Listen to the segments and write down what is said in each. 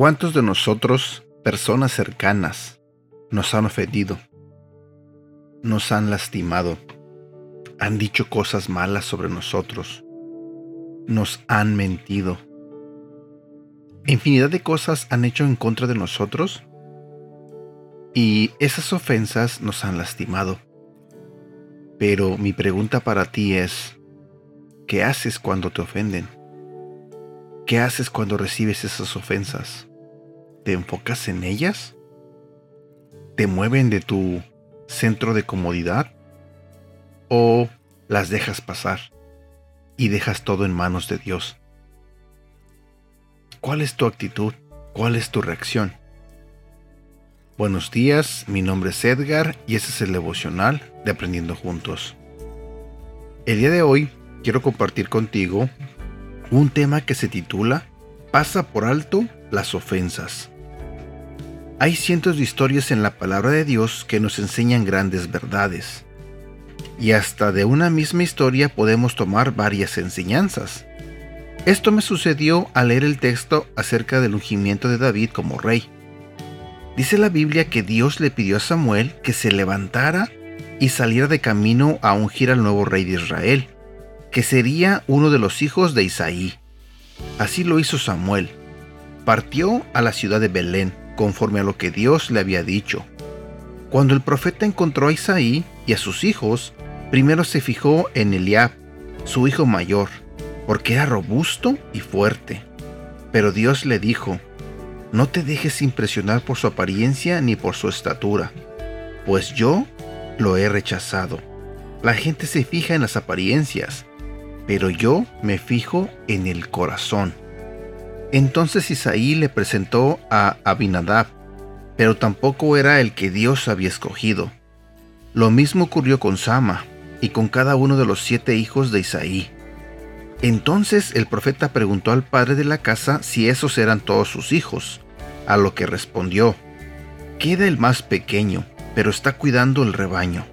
cuántos de nosotros, personas cercanas, nos han ofendido? Nos han lastimado, han dicho cosas malas sobre nosotros, nos han mentido. Infinidad de cosas han hecho en contra de nosotros y esas ofensas nos han lastimado. Pero mi pregunta para ti es, ¿qué haces cuando te ofenden? ¿Qué haces cuando recibes esas ofensas? ¿Te enfocas en ellas? ¿Te mueven de tu centro de comodidad? ¿O las dejas pasar y dejas todo en manos de Dios? ¿Cuál es tu actitud? ¿Cuál es tu reacción? Buenos días, mi nombre es Edgar y este es el devocional de Aprendiendo Juntos. El día de hoy quiero compartir contigo un tema que se titula Pasa por alto las ofensas. Hay cientos de historias en la palabra de Dios que nos enseñan grandes verdades. Y hasta de una misma historia podemos tomar varias enseñanzas. Esto me sucedió al leer el texto acerca del ungimiento de David como rey. Dice la Biblia que Dios le pidió a Samuel que se levantara y saliera de camino a ungir al nuevo rey de Israel que sería uno de los hijos de Isaí. Así lo hizo Samuel. Partió a la ciudad de Belén, conforme a lo que Dios le había dicho. Cuando el profeta encontró a Isaí y a sus hijos, primero se fijó en Eliab, su hijo mayor, porque era robusto y fuerte. Pero Dios le dijo, no te dejes impresionar por su apariencia ni por su estatura, pues yo lo he rechazado. La gente se fija en las apariencias, pero yo me fijo en el corazón. Entonces Isaí le presentó a Abinadab, pero tampoco era el que Dios había escogido. Lo mismo ocurrió con Sama y con cada uno de los siete hijos de Isaí. Entonces el profeta preguntó al padre de la casa si esos eran todos sus hijos, a lo que respondió, queda el más pequeño, pero está cuidando el rebaño.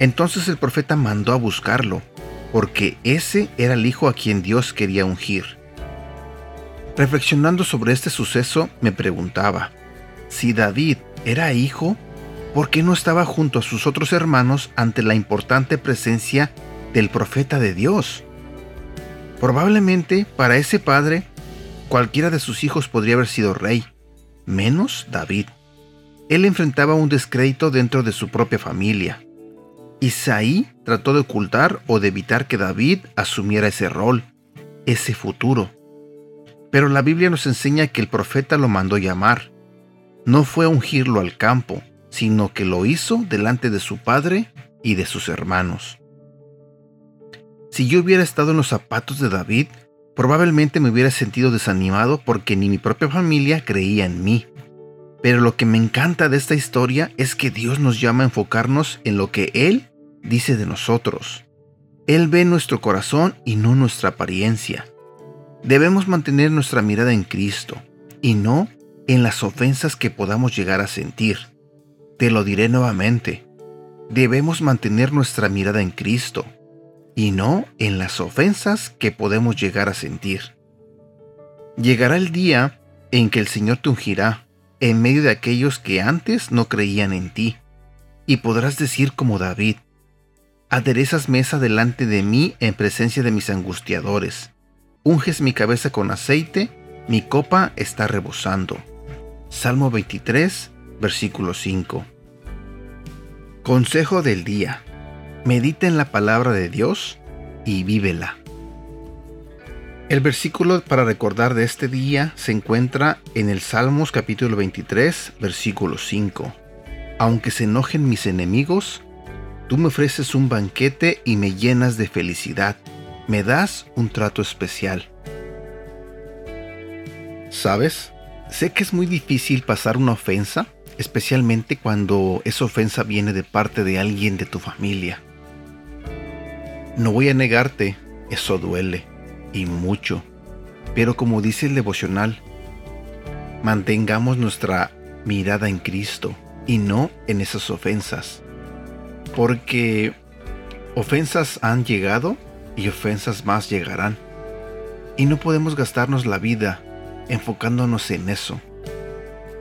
Entonces el profeta mandó a buscarlo, porque ese era el hijo a quien Dios quería ungir. Reflexionando sobre este suceso, me preguntaba, si David era hijo, ¿por qué no estaba junto a sus otros hermanos ante la importante presencia del profeta de Dios? Probablemente para ese padre, cualquiera de sus hijos podría haber sido rey, menos David. Él enfrentaba un descrédito dentro de su propia familia. Isaí trató de ocultar o de evitar que David asumiera ese rol, ese futuro. Pero la Biblia nos enseña que el profeta lo mandó llamar. No fue ungirlo al campo, sino que lo hizo delante de su padre y de sus hermanos. Si yo hubiera estado en los zapatos de David, probablemente me hubiera sentido desanimado porque ni mi propia familia creía en mí. Pero lo que me encanta de esta historia es que Dios nos llama a enfocarnos en lo que Él dice de nosotros. Él ve nuestro corazón y no nuestra apariencia. Debemos mantener nuestra mirada en Cristo y no en las ofensas que podamos llegar a sentir. Te lo diré nuevamente. Debemos mantener nuestra mirada en Cristo y no en las ofensas que podemos llegar a sentir. Llegará el día en que el Señor te ungirá en medio de aquellos que antes no creían en ti. Y podrás decir como David, aderezas mesa delante de mí en presencia de mis angustiadores. Unges mi cabeza con aceite, mi copa está rebosando. Salmo 23, versículo 5. Consejo del día. Medita en la palabra de Dios y vívela. El versículo para recordar de este día se encuentra en el Salmos capítulo 23, versículo 5. Aunque se enojen mis enemigos, tú me ofreces un banquete y me llenas de felicidad. Me das un trato especial. ¿Sabes? Sé que es muy difícil pasar una ofensa, especialmente cuando esa ofensa viene de parte de alguien de tu familia. No voy a negarte, eso duele y mucho. Pero como dice el devocional, mantengamos nuestra mirada en Cristo y no en esas ofensas. Porque ofensas han llegado y ofensas más llegarán. Y no podemos gastarnos la vida enfocándonos en eso,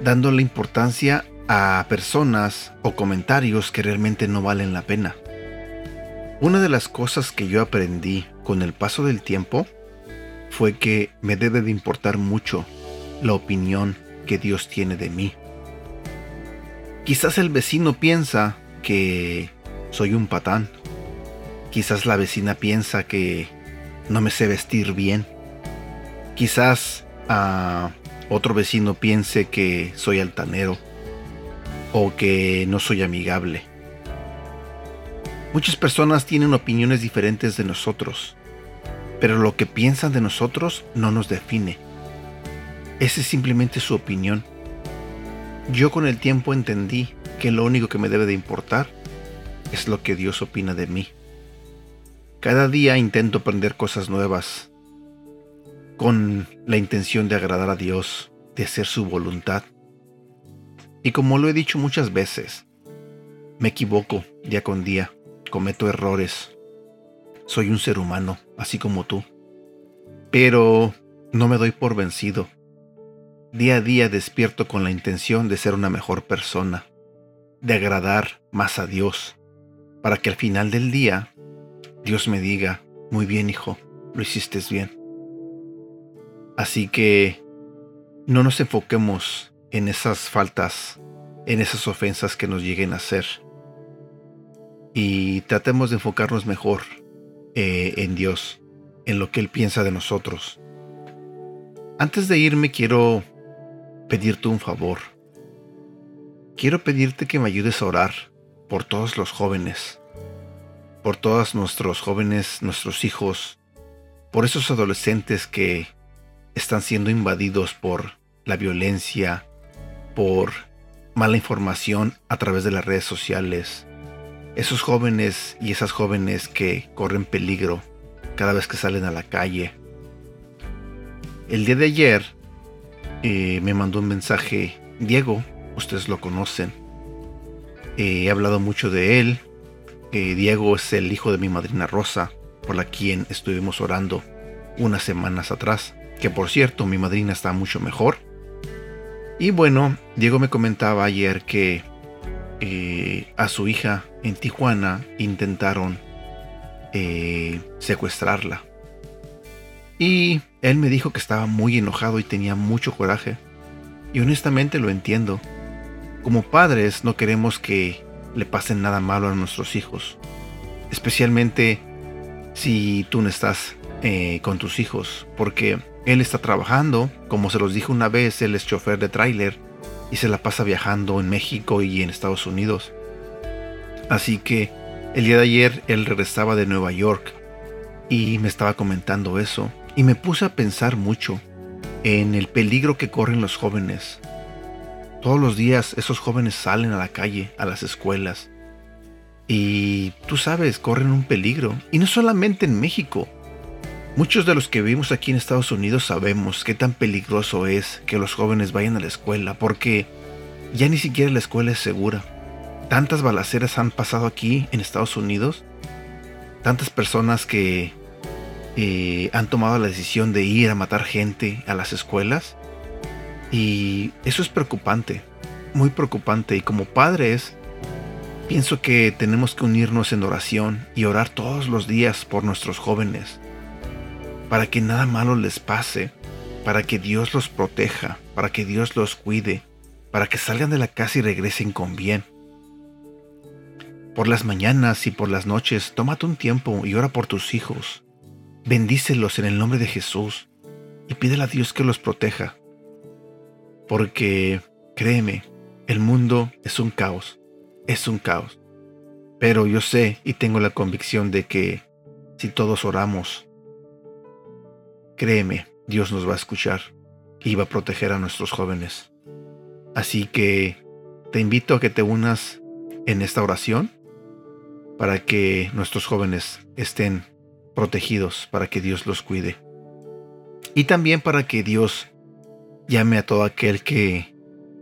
dándole importancia a personas o comentarios que realmente no valen la pena. Una de las cosas que yo aprendí con el paso del tiempo fue que me debe de importar mucho la opinión que Dios tiene de mí. Quizás el vecino piensa que soy un patán. Quizás la vecina piensa que no me sé vestir bien. Quizás a otro vecino piense que soy altanero o que no soy amigable. Muchas personas tienen opiniones diferentes de nosotros, pero lo que piensan de nosotros no nos define. Esa es simplemente su opinión. Yo con el tiempo entendí que lo único que me debe de importar es lo que Dios opina de mí. Cada día intento aprender cosas nuevas con la intención de agradar a Dios, de hacer su voluntad. Y como lo he dicho muchas veces, me equivoco día con día, cometo errores. Soy un ser humano, así como tú. Pero no me doy por vencido. Día a día despierto con la intención de ser una mejor persona, de agradar más a Dios, para que al final del día Dios me diga, muy bien hijo, lo hiciste bien. Así que no nos enfoquemos en esas faltas, en esas ofensas que nos lleguen a hacer. Y tratemos de enfocarnos mejor eh, en Dios, en lo que Él piensa de nosotros. Antes de irme quiero pedirte un favor. Quiero pedirte que me ayudes a orar por todos los jóvenes, por todos nuestros jóvenes, nuestros hijos, por esos adolescentes que están siendo invadidos por la violencia, por mala información a través de las redes sociales. Esos jóvenes y esas jóvenes que corren peligro cada vez que salen a la calle. El día de ayer eh, me mandó un mensaje Diego, ustedes lo conocen. Eh, he hablado mucho de él. Diego es el hijo de mi madrina Rosa, por la quien estuvimos orando unas semanas atrás que por cierto mi madrina está mucho mejor. Y bueno, Diego me comentaba ayer que eh, a su hija en Tijuana intentaron eh, secuestrarla. Y él me dijo que estaba muy enojado y tenía mucho coraje. Y honestamente lo entiendo. Como padres no queremos que le pasen nada malo a nuestros hijos. Especialmente si tú no estás eh, con tus hijos. Porque él está trabajando, como se los dije una vez, él es chofer de tráiler y se la pasa viajando en México y en Estados Unidos. Así que el día de ayer él regresaba de Nueva York y me estaba comentando eso y me puse a pensar mucho en el peligro que corren los jóvenes. Todos los días esos jóvenes salen a la calle, a las escuelas. Y tú sabes, corren un peligro. Y no solamente en México, Muchos de los que vivimos aquí en Estados Unidos sabemos qué tan peligroso es que los jóvenes vayan a la escuela porque ya ni siquiera la escuela es segura. Tantas balaceras han pasado aquí en Estados Unidos, tantas personas que eh, han tomado la decisión de ir a matar gente a las escuelas y eso es preocupante, muy preocupante y como padres pienso que tenemos que unirnos en oración y orar todos los días por nuestros jóvenes para que nada malo les pase, para que Dios los proteja, para que Dios los cuide, para que salgan de la casa y regresen con bien. Por las mañanas y por las noches, tómate un tiempo y ora por tus hijos. Bendícelos en el nombre de Jesús y pídele a Dios que los proteja. Porque, créeme, el mundo es un caos, es un caos. Pero yo sé y tengo la convicción de que si todos oramos, Créeme, Dios nos va a escuchar y va a proteger a nuestros jóvenes. Así que te invito a que te unas en esta oración para que nuestros jóvenes estén protegidos, para que Dios los cuide. Y también para que Dios llame a todo aquel que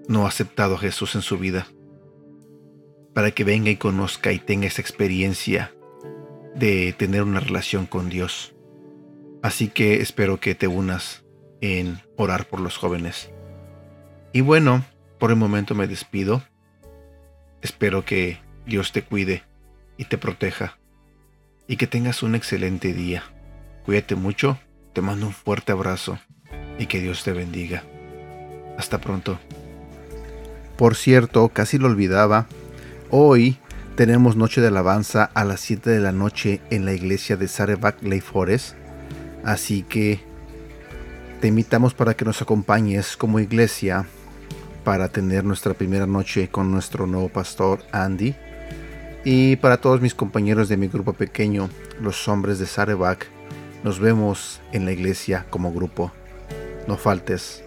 no ha aceptado a Jesús en su vida, para que venga y conozca y tenga esa experiencia de tener una relación con Dios. Así que espero que te unas en orar por los jóvenes. Y bueno, por el momento me despido. Espero que Dios te cuide y te proteja y que tengas un excelente día. Cuídate mucho, te mando un fuerte abrazo y que Dios te bendiga. Hasta pronto. Por cierto, casi lo olvidaba, hoy tenemos noche de alabanza a las 7 de la noche en la iglesia de Sarebach Lake Forest, así que te invitamos para que nos acompañes como iglesia para tener nuestra primera noche con nuestro nuevo pastor Andy. Y para todos mis compañeros de mi grupo pequeño, los hombres de Sarebach, nos vemos en la iglesia como grupo. No faltes.